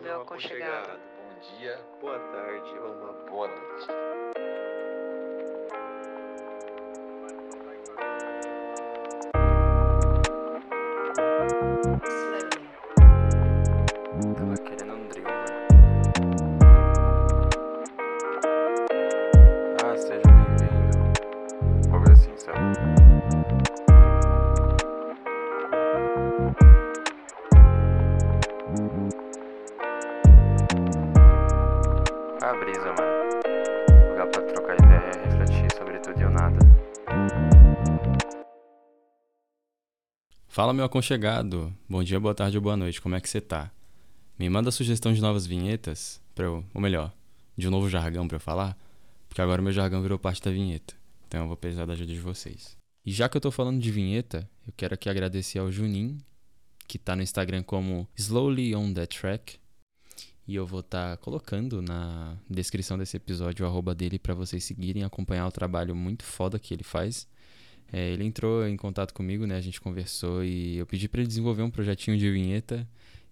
Meu aconchegado. Bom dia, boa tarde ou uma boa noite. Fala, meu aconchegado. Bom dia, boa tarde ou boa noite. Como é que você tá? Me manda sugestão de novas vinhetas pra eu, ou melhor, de um novo jargão pra eu falar, porque agora meu jargão virou parte da vinheta. Então eu vou precisar da ajuda de vocês. E já que eu tô falando de vinheta, eu quero aqui agradecer ao Junin, que tá no Instagram como Slowly on that track. E eu vou estar colocando na descrição desse episódio o arroba dele pra vocês seguirem acompanhar o trabalho muito foda que ele faz. É, ele entrou em contato comigo, né? A gente conversou e eu pedi pra ele desenvolver um projetinho de vinheta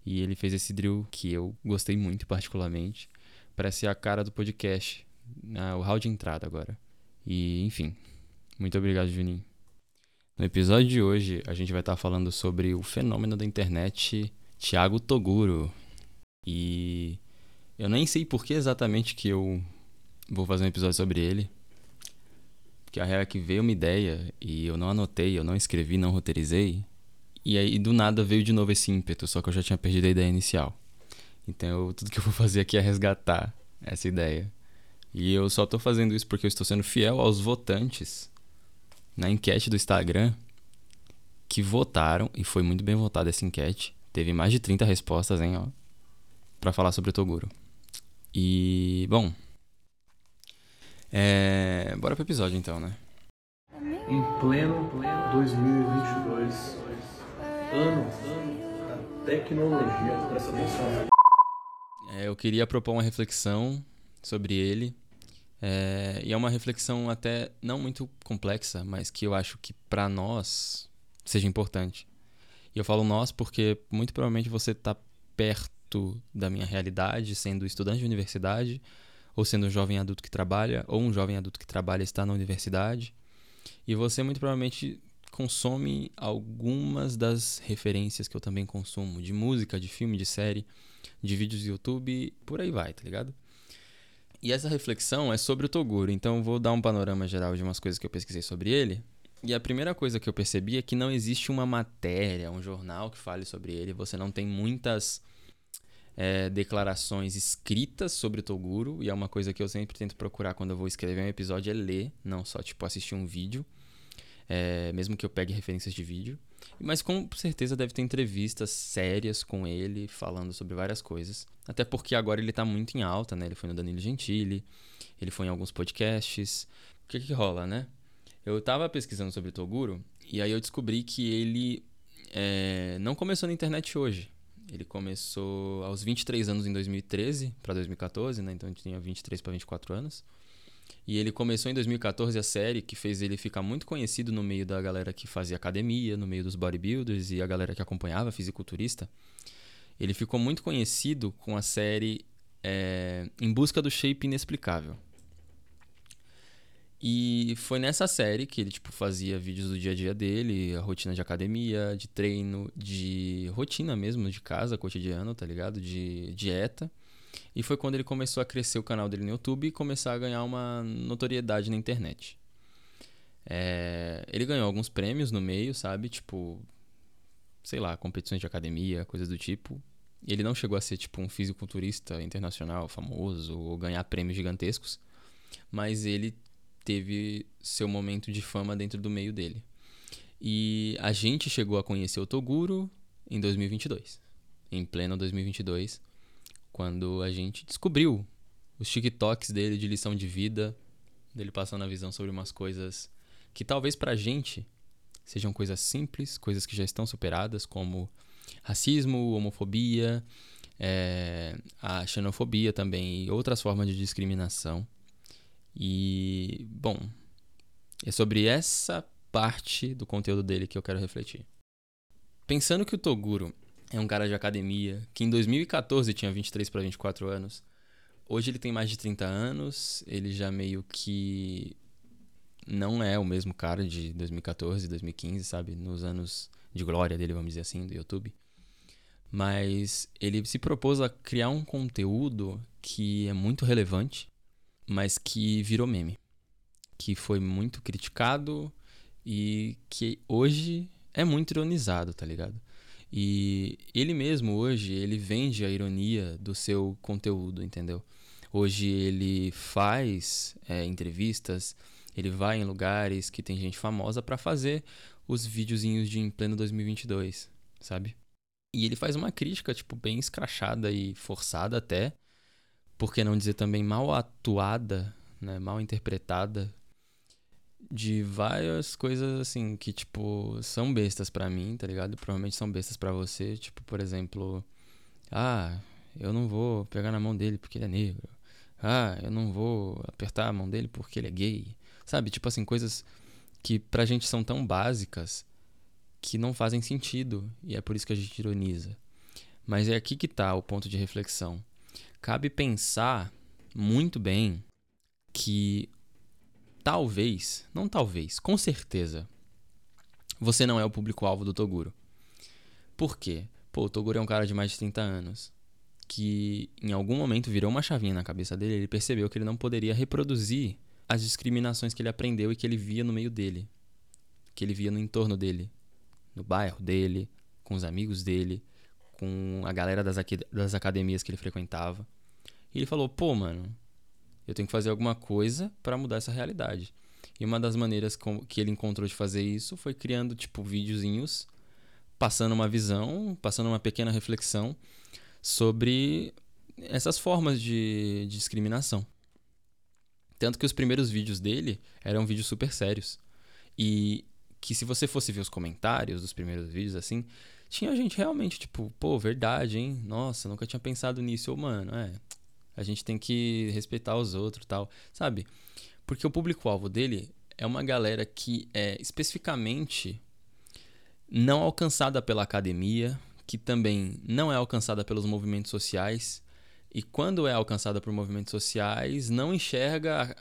e ele fez esse drill que eu gostei muito particularmente. Parece a cara do podcast, ah, o hall de entrada agora. E enfim, muito obrigado, Juninho. No episódio de hoje, a gente vai estar falando sobre o fenômeno da internet Thiago Toguro. E eu nem sei por que exatamente que eu vou fazer um episódio sobre ele. Porque a real é que veio uma ideia e eu não anotei, eu não escrevi, não roteirizei. E aí do nada veio de novo esse ímpeto, só que eu já tinha perdido a ideia inicial. Então eu- tudo que eu vou fazer aqui é resgatar essa ideia. E eu só tô fazendo isso porque eu estou sendo fiel aos votantes na enquete do Instagram que votaram, e foi muito bem votada essa enquete. Teve mais de 30 respostas, hein, ó, pra falar sobre o Toguro. E, bom, é, bora pro episódio então, né? em pleno 2022, ano da tecnologia. Presta atenção. É, eu queria propor uma reflexão sobre ele. É, e é uma reflexão até não muito complexa, mas que eu acho que pra nós seja importante. E eu falo nós porque muito provavelmente você tá perto da minha realidade, sendo estudante de universidade, ou sendo um jovem adulto que trabalha, ou um jovem adulto que trabalha está na universidade. E você muito provavelmente consome algumas das referências que eu também consumo, de música, de filme, de série, de vídeos do YouTube, por aí vai, tá ligado? E essa reflexão é sobre o Toguro, então eu vou dar um panorama geral de umas coisas que eu pesquisei sobre ele. E a primeira coisa que eu percebi é que não existe uma matéria, um jornal que fale sobre ele. Você não tem muitas é, declarações escritas sobre Toguro, e é uma coisa que eu sempre tento procurar quando eu vou escrever um episódio, é ler, não só tipo assistir um vídeo, é, mesmo que eu pegue referências de vídeo. Mas com certeza deve ter entrevistas sérias com ele, falando sobre várias coisas. Até porque agora ele tá muito em alta, né? Ele foi no Danilo Gentili, ele foi em alguns podcasts. O que que rola, né? Eu tava pesquisando sobre Toguro, e aí eu descobri que ele é, não começou na internet hoje. Ele começou aos 23 anos em 2013 para 2014, né? Então ele tinha 23 para 24 anos. E ele começou em 2014 a série que fez ele ficar muito conhecido no meio da galera que fazia academia, no meio dos bodybuilders e a galera que acompanhava fisiculturista. Ele ficou muito conhecido com a série é, Em Busca do Shape Inexplicável. E foi nessa série que ele tipo fazia vídeos do dia a dia dele, a rotina de academia, de treino, de rotina mesmo de casa, cotidiano, tá ligado? De dieta. E foi quando ele começou a crescer o canal dele no YouTube e começar a ganhar uma notoriedade na internet. É, ele ganhou alguns prêmios no meio, sabe? Tipo, sei lá, competições de academia, coisas do tipo. Ele não chegou a ser tipo um fisiculturista internacional famoso ou ganhar prêmios gigantescos, mas ele teve seu momento de fama dentro do meio dele. E a gente chegou a conhecer o Toguro em 2022, em pleno 2022, quando a gente descobriu os TikToks dele de lição de vida, dele passando a visão sobre umas coisas que talvez pra gente sejam coisas simples, coisas que já estão superadas, como racismo, homofobia, é, a xenofobia também e outras formas de discriminação. E, bom, é sobre essa parte do conteúdo dele que eu quero refletir. Pensando que o Toguro É um cara de academia que em 2014 tinha 23 para 24 anos. Hoje ele tem mais de 30 anos, ele já meio que não é o mesmo cara de 2014, 2015, sabe? Nos anos de glória dele, vamos dizer assim, do YouTube. Mas ele se propôs a criar um conteúdo que é muito relevante, mas que virou meme. Que foi muito criticado e que hoje é muito ironizado, tá ligado? E ele mesmo hoje, ele vende a ironia do seu conteúdo, entendeu? Hoje ele faz é, entrevistas, ele vai em lugares que tem gente famosa para fazer os videozinhos de em pleno 2022, sabe? E ele faz uma crítica, tipo, bem escrachada e forçada até, por que não dizer também mal atuada, né, mal interpretada, de várias coisas assim que, tipo, são bestas para mim, tá ligado? Provavelmente são bestas para você, tipo, por exemplo, ah, eu não vou pegar na mão dele porque ele é negro. Ah, eu não vou apertar a mão dele porque ele é gay. Sabe? Tipo assim, coisas que pra gente são tão básicas que não fazem sentido e é por isso que a gente ironiza. Mas é aqui que tá o ponto de reflexão. Cabe pensar muito bem que talvez, não talvez, com certeza, você não é o público-alvo do Toguro. Por quê? Pô, o Toguro é um cara de mais de 30 anos que em algum momento virou uma chavinha na cabeça dele, ele percebeu que ele não poderia reproduzir as discriminações que ele aprendeu e que ele via no meio dele, que ele via no entorno dele, no bairro dele, com os amigos dele, com a galera das, das academias que ele frequentava. E ele falou: pô, mano, eu tenho que fazer alguma coisa para mudar essa realidade. E uma das maneiras que ele encontrou de fazer isso foi criando, tipo, videozinhos, passando uma visão, passando uma pequena reflexão sobre essas formas de, de discriminação. Tanto que os primeiros vídeos dele eram vídeos super sérios. E que se você fosse ver os comentários dos primeiros vídeos, assim, tinha gente realmente, tipo, pô, verdade, hein? Nossa, nunca tinha pensado nisso. Ou, mano, é. A gente tem que respeitar os outros tal. Sabe? Porque o público-alvo dele é uma galera que é especificamente não alcançada pela academia, que também não é alcançada pelos movimentos sociais e quando é alcançada por movimentos sociais não enxerga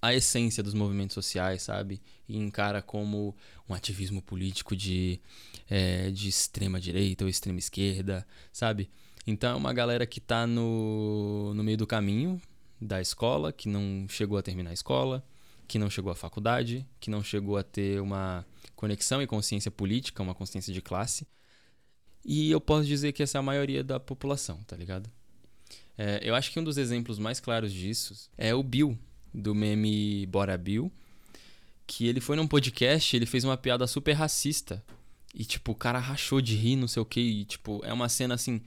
a, essência dos movimentos sociais, sabe? E encara como um ativismo político de, é, de extrema direita ou extrema esquerda, sabe? Então é uma galera que está no, no meio do caminho da escola, que não chegou a terminar a escola, que não chegou à faculdade, que não chegou a ter uma conexão e consciência política, uma consciência de classe, e eu posso dizer que essa é a maioria da população, tá ligado? É, eu acho que um dos exemplos mais claros disso é o Bill, do meme Bora Bill, que ele foi num podcast ele fez uma piada super racista. E, tipo, o cara rachou de rir, não sei o que. E, tipo, é uma cena assim.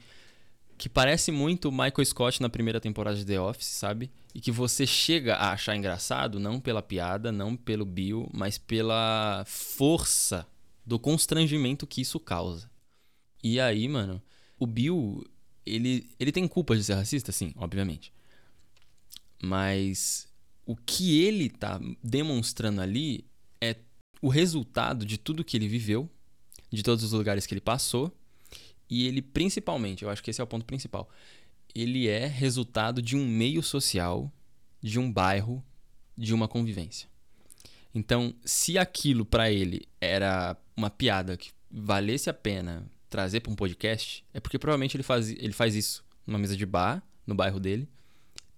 Que parece muito Michael Scott na primeira temporada de The Office, sabe? E que você chega a achar engraçado, não pela piada, não pelo Bill, mas pela força do constrangimento que isso causa. E aí, mano, o Bill, ele, ele tem culpa de ser racista? Sim, obviamente. Mas o que ele tá demonstrando ali é o resultado de tudo que ele viveu, de todos os lugares que ele passou. E ele, principalmente, eu acho que esse é o ponto principal. Ele é resultado de um meio social, de um bairro, de uma convivência. Então, se aquilo para ele era uma piada que valesse a pena trazer para um podcast é porque provavelmente ele faz, ele faz isso numa mesa de bar, no bairro dele,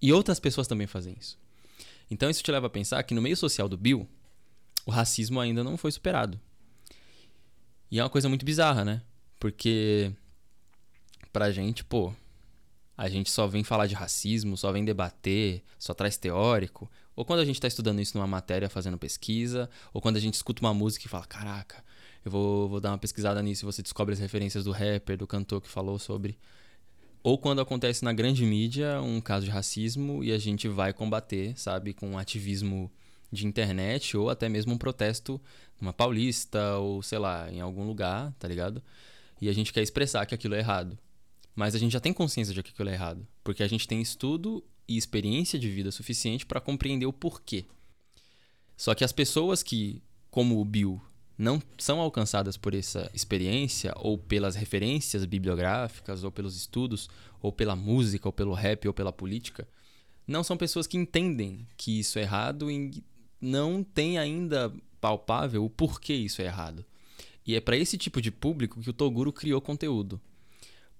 e outras pessoas também fazem isso. Então isso te leva a pensar que no meio social do Bill, o racismo ainda não foi superado. E é uma coisa muito bizarra, né? Porque pra gente, pô, a gente só vem falar de racismo, só vem debater, só traz teórico, ou quando a gente tá estudando isso numa matéria fazendo pesquisa, ou quando a gente escuta uma música e fala, caraca, eu vou, vou dar uma pesquisada nisso e você descobre as referências do rapper, do cantor que falou sobre. Ou quando acontece na grande mídia um caso de racismo e a gente vai combater, sabe, com um ativismo de internet ou até mesmo um protesto numa paulista ou sei lá, em algum lugar, tá ligado? E a gente quer expressar que aquilo é errado. Mas a gente já tem consciência de que aquilo é errado, porque a gente tem estudo e experiência de vida suficiente para compreender o porquê. Só que as pessoas que, como o Bill, não são alcançadas por essa experiência ou pelas referências bibliográficas ou pelos estudos ou pela música ou pelo rap ou pela política, não são pessoas que entendem que isso é errado e não tem ainda palpável o porquê isso é errado. E é para esse tipo de público que o Toguro criou conteúdo.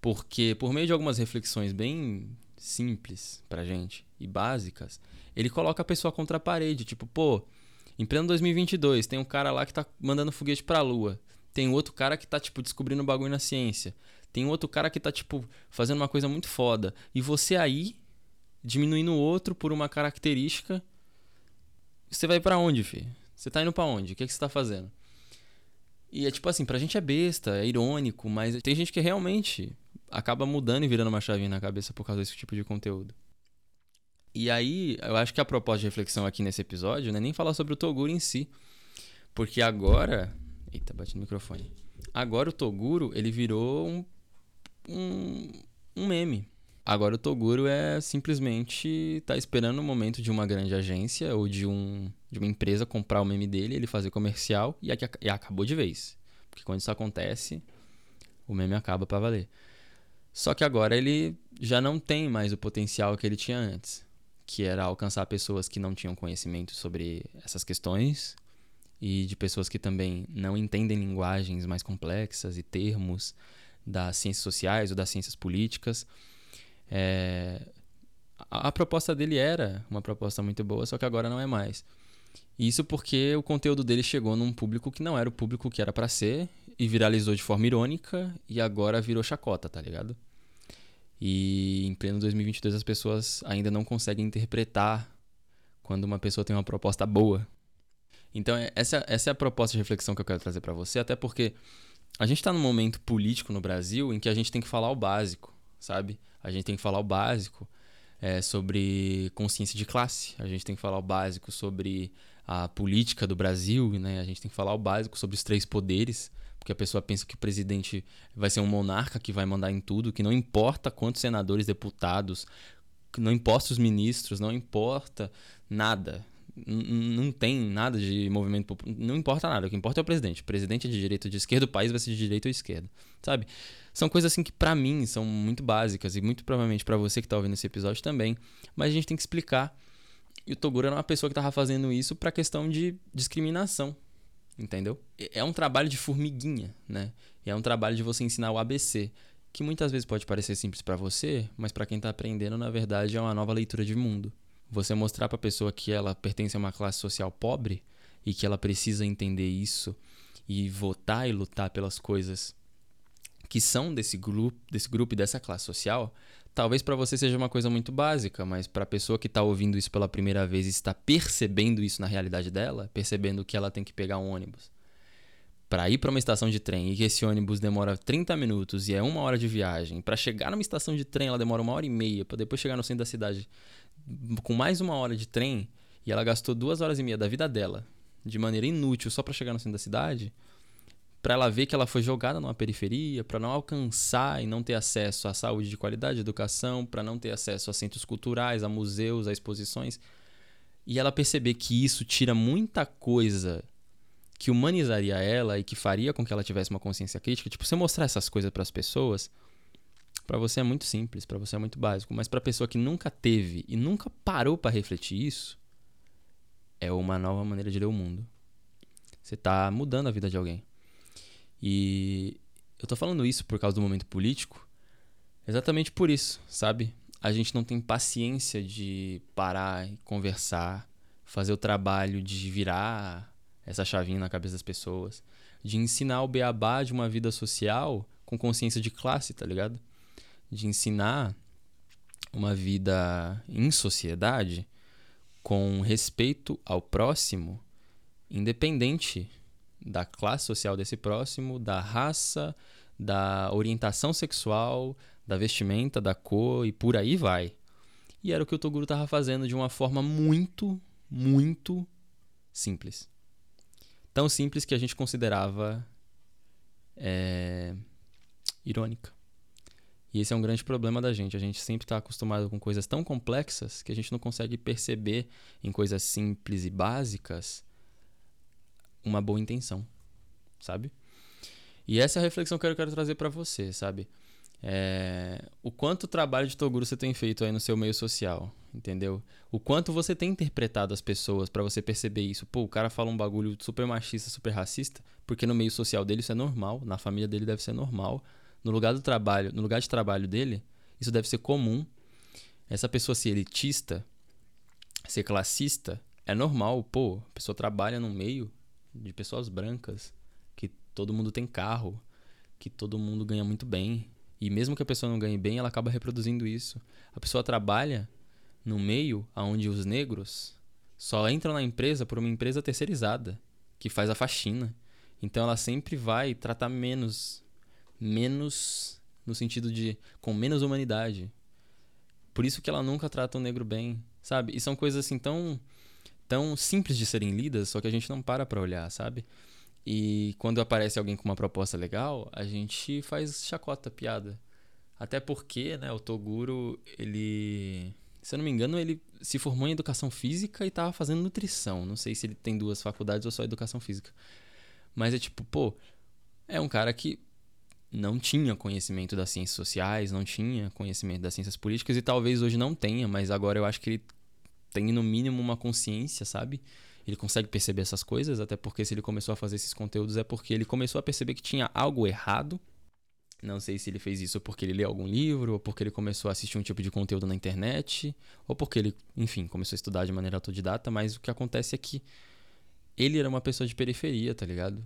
Porque por meio de algumas reflexões bem simples pra gente e básicas, ele coloca a pessoa contra a parede, tipo, pô, em pleno 2022, tem um cara lá que tá mandando foguete pra lua. Tem outro cara que tá, tipo, descobrindo bagulho na ciência. Tem outro cara que tá, tipo, fazendo uma coisa muito foda. E você aí, diminuindo o outro por uma característica, você vai para onde, filho? Você tá indo para onde? O que, é que você tá fazendo? E é tipo assim, pra gente é besta, é irônico, mas tem gente que realmente acaba mudando e virando uma chavinha na cabeça por causa desse tipo de conteúdo. E aí, eu acho que a proposta de reflexão aqui nesse episódio não é nem falar sobre o Toguro em si. Porque agora. Eita, bati no microfone. Agora o Toguro, ele virou um, um, um meme. Agora o Toguro é simplesmente tá esperando o momento de uma grande agência ou de, um, de uma empresa comprar o meme dele, ele fazer comercial e, aqui, e acabou de vez. Porque quando isso acontece, o meme acaba para valer. Só que agora ele já não tem mais o potencial que ele tinha antes que era alcançar pessoas que não tinham conhecimento sobre essas questões e de pessoas que também não entendem linguagens mais complexas e termos das ciências sociais ou das ciências políticas. É... A, a proposta dele era uma proposta muito boa, só que agora não é mais. Isso porque o conteúdo dele chegou num público que não era o público que era para ser e viralizou de forma irônica e agora virou chacota, tá ligado? E em pleno 2022 as pessoas ainda não conseguem interpretar quando uma pessoa tem uma proposta boa. Então, é, essa, essa é a proposta de reflexão que eu quero trazer para você, até porque a gente está num momento político no Brasil em que a gente tem que falar o básico, sabe? A gente tem que falar o básico é, sobre consciência de classe, a gente tem que falar o básico sobre a política do Brasil, né? a gente tem que falar o básico sobre os três poderes porque a pessoa pensa que o presidente vai ser um monarca que vai mandar em tudo, que não importa quantos senadores, deputados, não importa os ministros, não importa nada. não tem nada de movimento não importa nada, o que importa é o presidente. O presidente é de direita ou de esquerda, o país vai ser de direita ou esquerda, sabe? São coisas assim que para mim são muito básicas e muito provavelmente para você que tá ouvindo esse episódio também, mas a gente tem que explicar. E o Toguro era uma pessoa que tava fazendo isso para questão de discriminação, entendeu? É um trabalho de formiguinha, né? E é um trabalho de você ensinar o ABC, que muitas vezes pode parecer simples para você, mas para quem está aprendendo, na verdade, é uma nova leitura de mundo. Você mostrar para a pessoa que ela pertence a uma classe social pobre e que ela precisa entender isso e votar e lutar pelas coisas que são desse grupo, desse grupo e dessa classe social, talvez para você seja uma coisa muito básica, mas para a pessoa que está ouvindo isso pela primeira vez e está percebendo isso na realidade dela, percebendo que ela tem que pegar um ônibus. Para ir para uma estação de trem e que esse ônibus demora 30 minutos e é uma hora de viagem, para chegar numa estação de trem ela demora uma hora e meia, para depois chegar no centro da cidade com mais uma hora de trem e ela gastou duas horas e meia da vida dela de maneira inútil só para chegar no centro da cidade, para ela ver que ela foi jogada numa periferia, para não alcançar e não ter acesso à saúde de qualidade, à educação, para não ter acesso a centros culturais, a museus, a exposições, e ela perceber que isso tira muita coisa que humanizaria ela e que faria com que ela tivesse uma consciência crítica, tipo, você mostrar essas coisas para as pessoas, para você é muito simples, para você é muito básico, mas para a pessoa que nunca teve e nunca parou para refletir isso, é uma nova maneira de ler o mundo. Você está mudando a vida de alguém. E eu tô falando isso por causa do momento político, exatamente por isso, sabe? A gente não tem paciência de parar e conversar, fazer o trabalho de virar essa chavinha na cabeça das pessoas, de ensinar o beabá de uma vida social com consciência de classe, tá ligado? De ensinar uma vida em sociedade com respeito ao próximo, independente da classe social desse próximo, da raça, da orientação sexual, da vestimenta, da cor e por aí vai. E era o que o Toguro estava fazendo de uma forma muito, muito simples. Tão simples que a gente considerava é, irônica. E esse é um grande problema da gente. A gente sempre está acostumado com coisas tão complexas que a gente não consegue perceber em coisas simples e básicas uma boa intenção. sabe? E essa é a reflexão que eu quero trazer para você, sabe? É, o quanto trabalho de Toguro você tem feito aí no seu meio social, entendeu? O quanto você tem interpretado as pessoas para você perceber isso. Pô, o cara fala um bagulho super machista, super racista, porque no meio social dele isso é normal, na família dele deve ser normal, no lugar do trabalho, no lugar de trabalho dele, isso deve ser comum. Essa pessoa ser elitista, ser classista, é normal, pô, a pessoa trabalha no meio de pessoas brancas, que todo mundo tem carro, que todo mundo ganha muito bem, e mesmo que a pessoa não ganhe bem, ela acaba reproduzindo isso. A pessoa trabalha no meio onde os negros só entram na empresa por uma empresa terceirizada, que faz a faxina. Então ela sempre vai tratar menos, menos no sentido de com menos humanidade. Por isso que ela nunca trata o negro bem, sabe? E são coisas assim tão tão simples de serem lidas, só que a gente não para para olhar, sabe? E quando aparece alguém com uma proposta legal, a gente faz chacota, piada. Até porque, né, o Toguro, ele. Se eu não me engano, ele se formou em educação física e estava fazendo nutrição. Não sei se ele tem duas faculdades ou só educação física. Mas é tipo, pô, é um cara que não tinha conhecimento das ciências sociais, não tinha conhecimento das ciências políticas e talvez hoje não tenha, mas agora eu acho que ele tem no mínimo uma consciência, sabe? ele consegue perceber essas coisas, até porque se ele começou a fazer esses conteúdos é porque ele começou a perceber que tinha algo errado. Não sei se ele fez isso porque ele leu algum livro, ou porque ele começou a assistir um tipo de conteúdo na internet, ou porque ele, enfim, começou a estudar de maneira autodidata, mas o que acontece é que ele era uma pessoa de periferia, tá ligado?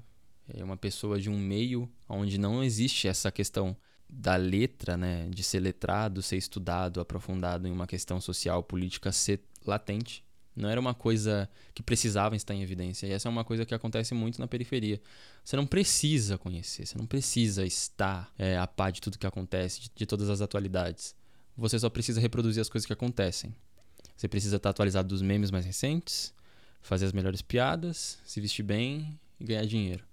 É uma pessoa de um meio onde não existe essa questão da letra, né, de ser letrado, ser estudado, aprofundado em uma questão social, política, ser latente. Não era uma coisa que precisava estar em evidência. E essa é uma coisa que acontece muito na periferia. Você não precisa conhecer, você não precisa estar é, a par de tudo que acontece, de, de todas as atualidades. Você só precisa reproduzir as coisas que acontecem. Você precisa estar atualizado dos memes mais recentes, fazer as melhores piadas, se vestir bem e ganhar dinheiro.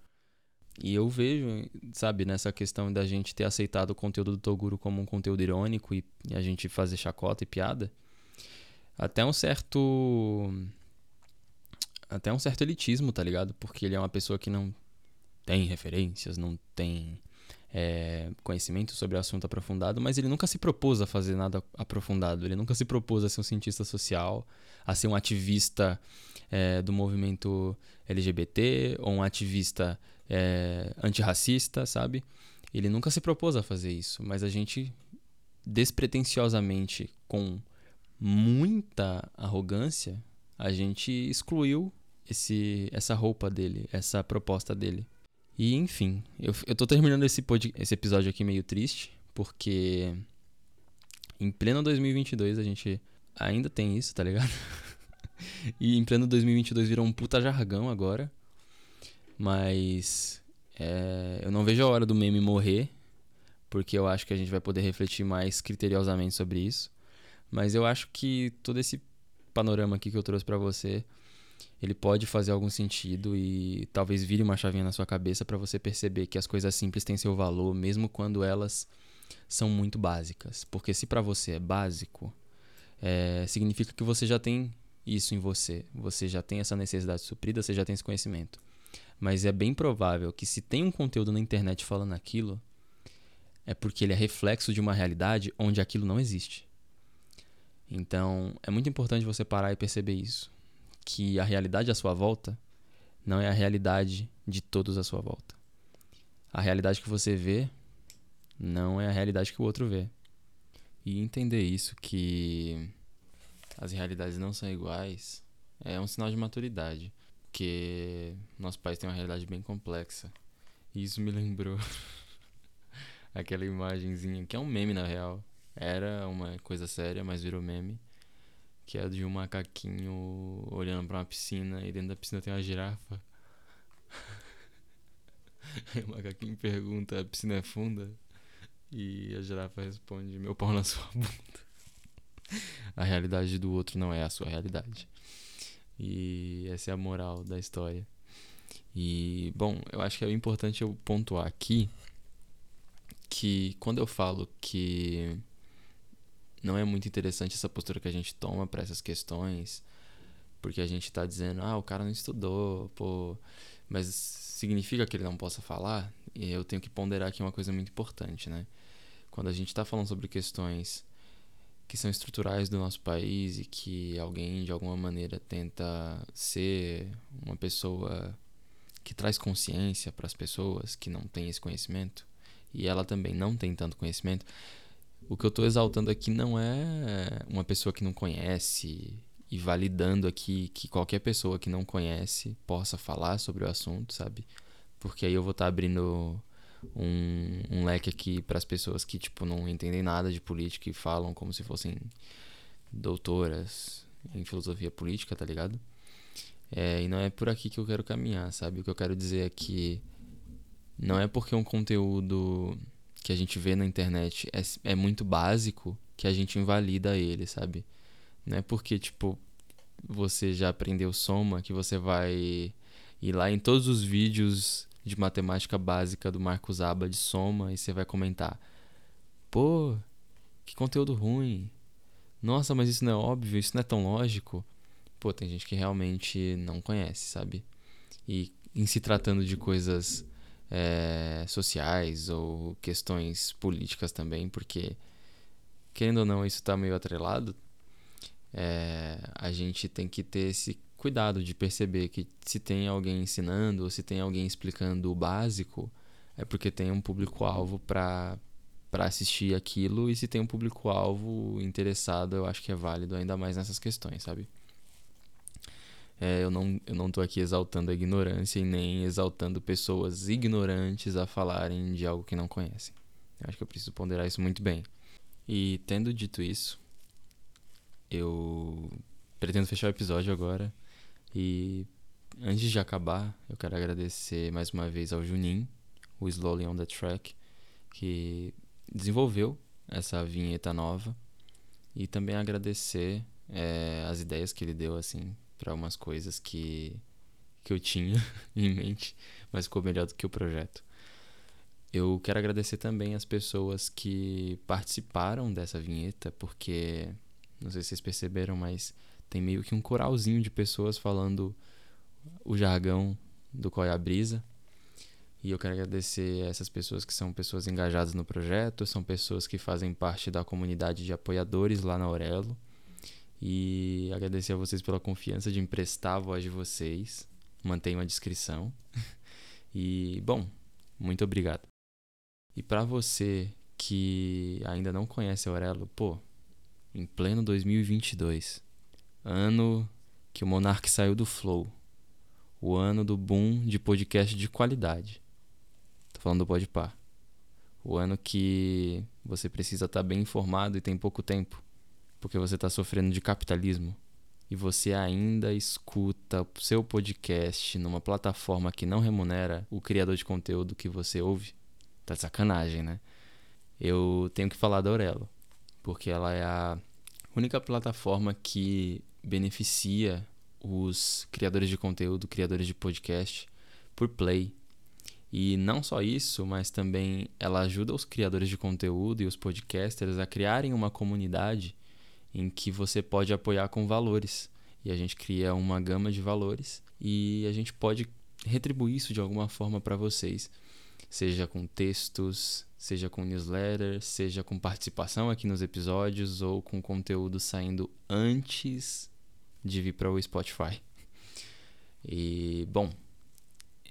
E eu vejo, sabe, nessa questão da gente ter aceitado o conteúdo do Toguro como um conteúdo irônico e, e a gente fazer chacota e piada até um certo até um certo elitismo, tá ligado? Porque ele é uma pessoa que não tem referências, não tem é, conhecimento sobre o assunto aprofundado, mas ele nunca se propôs a fazer nada aprofundado. Ele nunca se propôs a ser um cientista social, a ser um ativista é, do movimento LGBT ou um ativista é, antirracista, sabe? Ele nunca se propôs a fazer isso, mas a gente despretensiosamente com muita arrogância, a gente excluiu esse, essa roupa dele, essa proposta dele. E enfim, eu, eu tô terminando esse, pod, esse episódio aqui meio triste, porque em pleno 2022 a gente ainda tem isso, tá ligado? e em pleno 2022 virou um puta jargão agora. Mas é, eu não vejo a hora do meme morrer, porque eu acho que a gente vai poder refletir mais criteriosamente sobre isso. Mas eu acho que todo esse panorama aqui que eu trouxe para você, ele pode fazer algum sentido e talvez vire uma chavinha na sua cabeça para você perceber que as coisas simples têm seu valor, mesmo quando elas são muito básicas. Porque se para você é básico, é, significa que você já tem isso em você, você já tem essa necessidade suprida, você já tem esse conhecimento. Mas é bem provável que se tem um conteúdo na internet falando aquilo, é porque ele é reflexo de uma realidade onde aquilo não existe. Então, é muito importante você parar e perceber isso, que a realidade à sua volta não é a realidade de todos à sua volta. A realidade que você vê não é a realidade que o outro vê. E entender isso que as realidades não são iguais é um sinal de maturidade, porque nosso país tem uma realidade bem complexa. E isso me lembrou aquela imagenzinha que é um meme na real era uma coisa séria, mas virou meme. Que é de um macaquinho olhando para uma piscina e dentro da piscina tem uma girafa. o macaquinho pergunta: a piscina é funda? E a girafa responde: meu pau na sua bunda. a realidade do outro não é a sua realidade. E essa é a moral da história. E, bom, eu acho que é importante eu pontuar aqui que quando eu falo que não é muito interessante essa postura que a gente toma para essas questões, porque a gente tá dizendo, ah, o cara não estudou, pô. Mas significa que ele não possa falar, e eu tenho que ponderar aqui uma coisa muito importante, né? Quando a gente está falando sobre questões que são estruturais do nosso país e que alguém de alguma maneira tenta ser uma pessoa que traz consciência para as pessoas que não têm esse conhecimento e ela também não tem tanto conhecimento, o que eu estou exaltando aqui não é uma pessoa que não conhece e validando aqui que qualquer pessoa que não conhece possa falar sobre o assunto, sabe? Porque aí eu vou estar tá abrindo um, um leque aqui para as pessoas que tipo não entendem nada de política e falam como se fossem doutoras em filosofia política, tá ligado? É, e não é por aqui que eu quero caminhar, sabe? O que eu quero dizer é que não é porque um conteúdo que a gente vê na internet é, é muito básico que a gente invalida ele, sabe? Não é porque, tipo, você já aprendeu soma que você vai ir lá em todos os vídeos de matemática básica do Marcos Aba de soma e você vai comentar: pô, que conteúdo ruim. Nossa, mas isso não é óbvio, isso não é tão lógico. Pô, tem gente que realmente não conhece, sabe? E em se tratando de coisas é, sociais ou questões políticas também, porque, querendo ou não, isso está meio atrelado, é, a gente tem que ter esse cuidado de perceber que se tem alguém ensinando ou se tem alguém explicando o básico, é porque tem um público-alvo para para assistir aquilo e se tem um público-alvo interessado, eu acho que é válido ainda mais nessas questões, sabe? É, eu, não, eu não tô aqui exaltando a ignorância e nem exaltando pessoas ignorantes a falarem de algo que não conhecem. Eu acho que eu preciso ponderar isso muito bem. E tendo dito isso, eu pretendo fechar o episódio agora. E antes de acabar, eu quero agradecer mais uma vez ao Junin, o Slowly on the Track, que desenvolveu essa vinheta nova. E também agradecer é, as ideias que ele deu, assim, para umas coisas que, que eu tinha em mente, mas ficou melhor do que o projeto. Eu quero agradecer também as pessoas que participaram dessa vinheta, porque não sei se vocês perceberam, mas tem meio que um coralzinho de pessoas falando o jargão do Qual é a Brisa. E eu quero agradecer a essas pessoas que são pessoas engajadas no projeto, são pessoas que fazem parte da comunidade de apoiadores lá na Aurelo. E agradecer a vocês pela confiança de emprestar a voz de vocês. Mantenham a descrição. e, bom, muito obrigado. E para você que ainda não conhece a Aurelo, pô, em pleno 2022, ano que o Monark saiu do Flow, o ano do boom de podcast de qualidade. Tô falando do Podpah. O ano que você precisa estar tá bem informado e tem pouco tempo, porque você está sofrendo de capitalismo e você ainda escuta o seu podcast numa plataforma que não remunera o criador de conteúdo que você ouve. Tá de sacanagem, né? Eu tenho que falar da Aurelo, porque ela é a única plataforma que beneficia os criadores de conteúdo, criadores de podcast, por play. E não só isso, mas também ela ajuda os criadores de conteúdo e os podcasters a criarem uma comunidade em que você pode apoiar com valores. E a gente cria uma gama de valores e a gente pode retribuir isso de alguma forma para vocês, seja com textos, seja com newsletter, seja com participação aqui nos episódios ou com conteúdo saindo antes de vir para o Spotify. E, bom,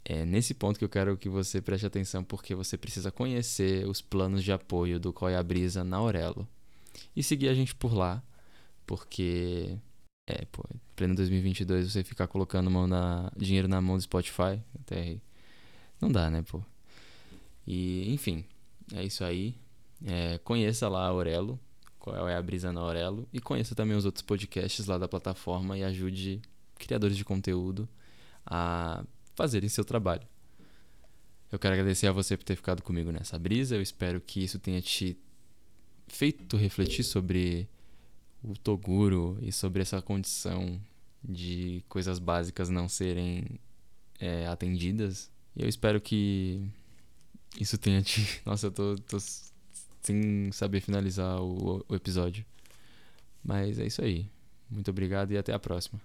é nesse ponto que eu quero que você preste atenção, porque você precisa conhecer os planos de apoio do Coia Brisa na Aurelo e seguir a gente por lá, porque, é, pô, pleno 2022 você ficar colocando na, dinheiro na mão do Spotify, até não dá, né, pô. E, enfim, é isso aí. É, conheça lá a Aurelo, qual é a brisa na Aurelo, e conheça também os outros podcasts lá da plataforma e ajude criadores de conteúdo a fazerem seu trabalho. Eu quero agradecer a você por ter ficado comigo nessa brisa. Eu espero que isso tenha te feito refletir sobre o Toguro e sobre essa condição de coisas básicas não serem é, atendidas. E eu espero que isso tenha te. Nossa, eu tô, tô sem saber finalizar o, o episódio. Mas é isso aí. Muito obrigado e até a próxima.